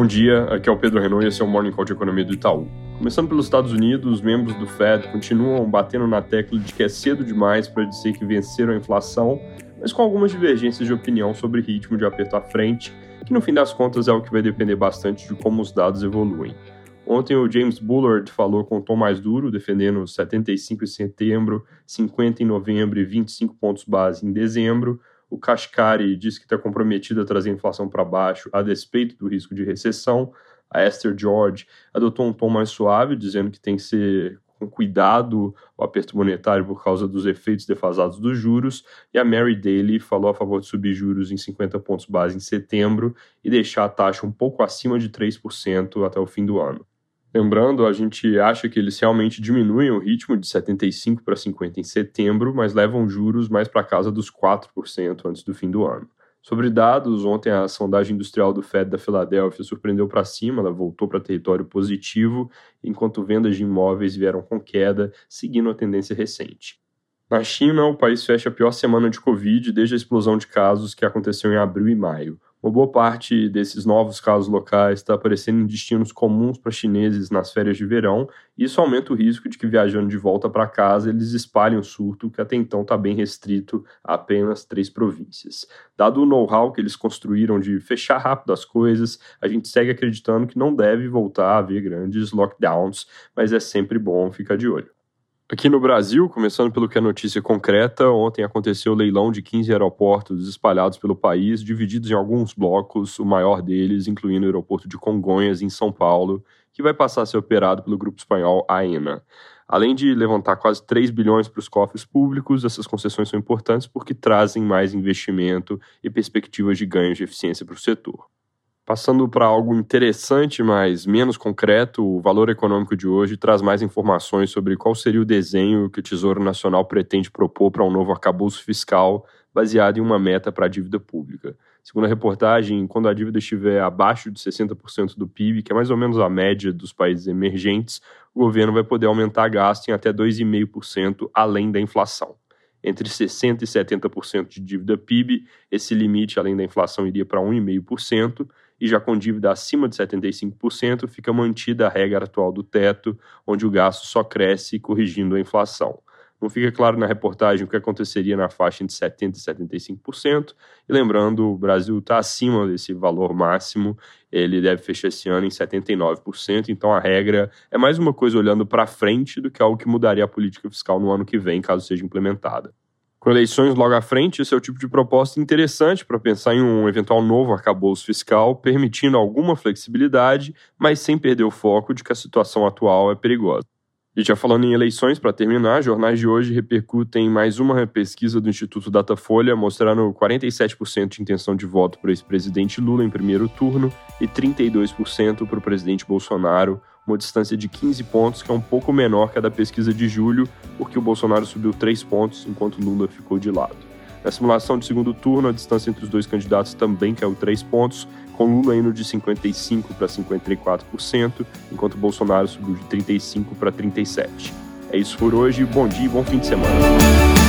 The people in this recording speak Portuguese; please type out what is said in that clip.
Bom dia, aqui é o Pedro Renault e esse é o Morning Call de Economia do Itaú. Começando pelos Estados Unidos, os membros do Fed continuam batendo na tecla de que é cedo demais para dizer que venceram a inflação, mas com algumas divergências de opinião sobre ritmo de aperto à frente, que no fim das contas é o que vai depender bastante de como os dados evoluem. Ontem o James Bullard falou com tom mais duro, defendendo 75 em setembro, 50 em novembro e 25 pontos base em dezembro. O Kashkari disse que está comprometido a trazer a inflação para baixo a despeito do risco de recessão. A Esther George adotou um tom mais suave, dizendo que tem que ser com cuidado o aperto monetário por causa dos efeitos defasados dos juros, e a Mary Daly falou a favor de subir juros em 50 pontos base em setembro e deixar a taxa um pouco acima de 3% até o fim do ano. Lembrando, a gente acha que eles realmente diminuem o ritmo de 75 para 50 em setembro, mas levam juros mais para casa dos 4% antes do fim do ano. Sobre dados, ontem a sondagem industrial do Fed da Filadélfia surpreendeu para cima, ela voltou para território positivo, enquanto vendas de imóveis vieram com queda, seguindo a tendência recente. Na China, o país fecha a pior semana de Covid desde a explosão de casos que aconteceu em abril e maio. Uma boa parte desses novos casos locais está aparecendo em destinos comuns para chineses nas férias de verão, e isso aumenta o risco de que, viajando de volta para casa, eles espalhem o surto, que até então está bem restrito a apenas três províncias. Dado o know-how que eles construíram de fechar rápido as coisas, a gente segue acreditando que não deve voltar a haver grandes lockdowns, mas é sempre bom ficar de olho. Aqui no Brasil, começando pelo que é notícia concreta, ontem aconteceu o leilão de 15 aeroportos espalhados pelo país, divididos em alguns blocos, o maior deles incluindo o aeroporto de Congonhas, em São Paulo, que vai passar a ser operado pelo grupo espanhol AENA. Além de levantar quase 3 bilhões para os cofres públicos, essas concessões são importantes porque trazem mais investimento e perspectivas de ganhos de eficiência para o setor. Passando para algo interessante, mas menos concreto, o Valor Econômico de hoje traz mais informações sobre qual seria o desenho que o Tesouro Nacional pretende propor para um novo arcabouço fiscal baseado em uma meta para a dívida pública. Segundo a reportagem, quando a dívida estiver abaixo de 60% do PIB, que é mais ou menos a média dos países emergentes, o governo vai poder aumentar gasto em até 2,5% além da inflação. Entre 60% e 70% de dívida PIB, esse limite, além da inflação, iria para 1,5%, e já com dívida acima de 75%, fica mantida a regra atual do teto, onde o gasto só cresce corrigindo a inflação. Não fica claro na reportagem o que aconteceria na faixa entre 70% e 75%. E lembrando, o Brasil está acima desse valor máximo, ele deve fechar esse ano em 79%. Então a regra é mais uma coisa olhando para frente do que algo que mudaria a política fiscal no ano que vem, caso seja implementada. Com eleições logo à frente, esse é o tipo de proposta interessante para pensar em um eventual novo arcabouço fiscal, permitindo alguma flexibilidade, mas sem perder o foco de que a situação atual é perigosa. E já falando em eleições, para terminar, jornais de hoje repercutem mais uma pesquisa do Instituto Datafolha, mostrando 47% de intenção de voto para o ex-presidente Lula em primeiro turno e 32% para o presidente Bolsonaro, uma distância de 15 pontos, que é um pouco menor que a da pesquisa de julho, porque o Bolsonaro subiu 3 pontos enquanto Lula ficou de lado. Na simulação de segundo turno, a distância entre os dois candidatos também caiu 3 pontos, com Lula indo de 55% para 54%, enquanto Bolsonaro subiu de 35% para 37%. É isso por hoje, bom dia e bom fim de semana.